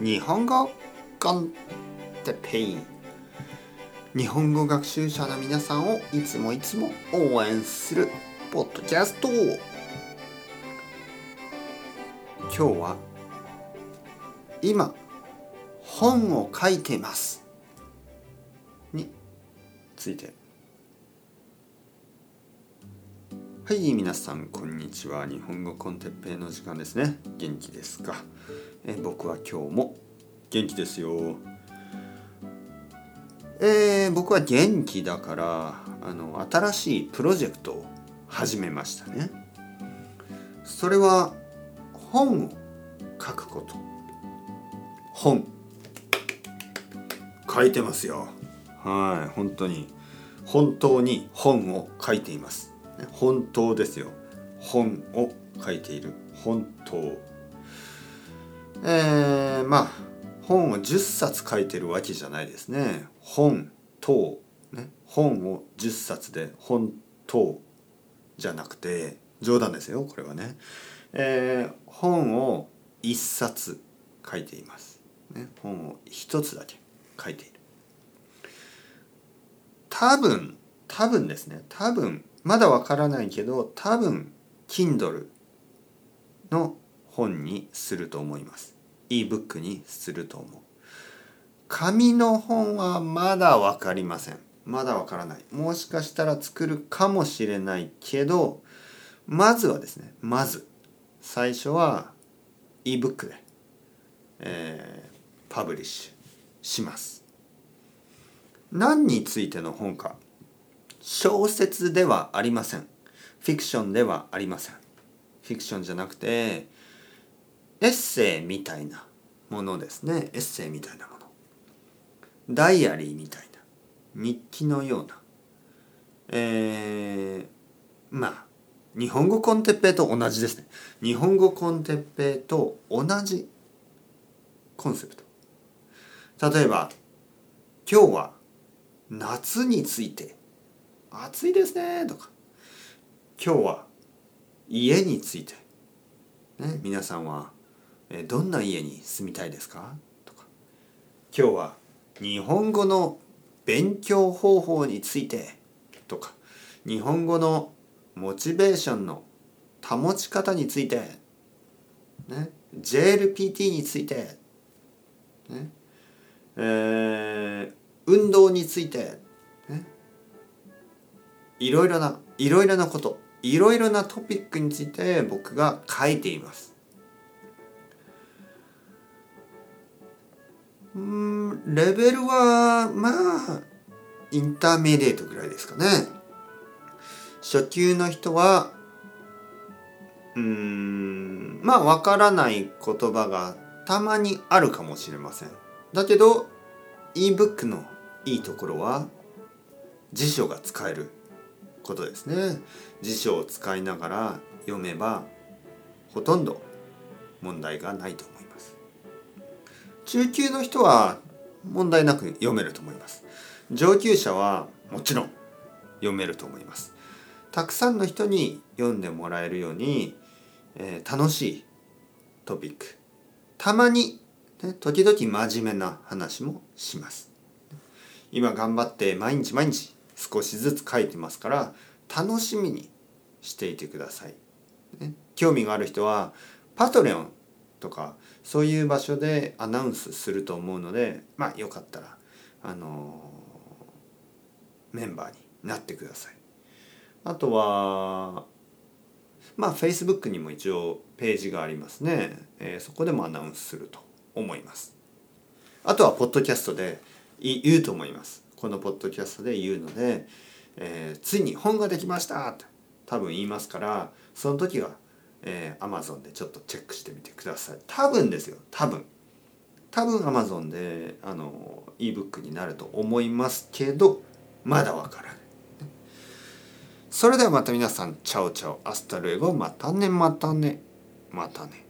日本語コンテペイ日本語学習者の皆さんをいつもいつも応援するポッドキャスト。今日は今本を書いています。について。はい皆さんこんにちは。日本語コンテッペイの時間ですね。元気ですか？え僕は今日も。元気ですよ。えー、僕は元気だからあの新しいプロジェクトを始めましたね。それは本を書くこと。本。書いてますよ。はい本当に。本当に本を書いています。本当ですよ。本を書いている。本当えー、まあ本を10冊書いてるわけじゃないですね。本当ね。本を10冊で本当じゃなくて冗談ですよこれはね、えー、本を1冊書いています、ね、本を1つだけ書いている。多分多分ですね。多分まだわからないけど多分 Kindle の本にすると思います。ebook にすると思う。紙の本はまだ分かりません。まだわからない。もしかしたら作るかもしれないけどまずはですねまず最初は ebook で、えー、パブリッシュします。何についての本か小説ではありません。フィクションではありません。フィクションじゃなくてエッセイみたいなものですね。エッセイみたいなもの。ダイアリーみたいな。日記のような。えー、まあ日本語コンテッペイと同じですね。日本語コンテッペイと同じコンセプト。例えば今日は夏について暑いですねとか。今日は家について、ね、皆さんはどんな家に住みたいですか？とか今日は日本語の勉強方法についてとか日本語のモチベーションの保ち方について、ね、JLPT について、ね。えー、運動について、ね、いろいろないろいろなこといろいろなトピックについて僕が書いています。うんレベルはまあインターメディエートぐらいですかね。初級の人はうんまあわからない言葉がたまにあるかもしれません。だけど ebook のいいところは辞書が使えることですね。辞書を使いながら読めばほとんど問題がないと思います。中級の人は問題なく読めると思います。上級者はもちろん読めると思います。たくさんの人に読んでもらえるように、えー、楽しいトピック。たまに、ね、時々真面目な話もします。今頑張って毎日毎日少しずつ書いてますから楽しみにしていてください、ね、興味がある人はパトレオンとかそういう場所でアナウンスすると思うのでまあよかったらあのメンバーになってください。あとはまあ Facebook にも一応ページがありますね、えー、そこでもアナウンスすると思います。あとはポッドキャストで言うと思います。このポッドキャストで言うので、えー、ついに本ができましたって多分言いますからその時はえー、Amazon でちょっとチェックしてみてください。多分ですよ。多分。多分 Amazon であの ebook になると思いますけどまだわからない。それではまた皆さん ciao ciao。 hasta luego。またねまたねまたね。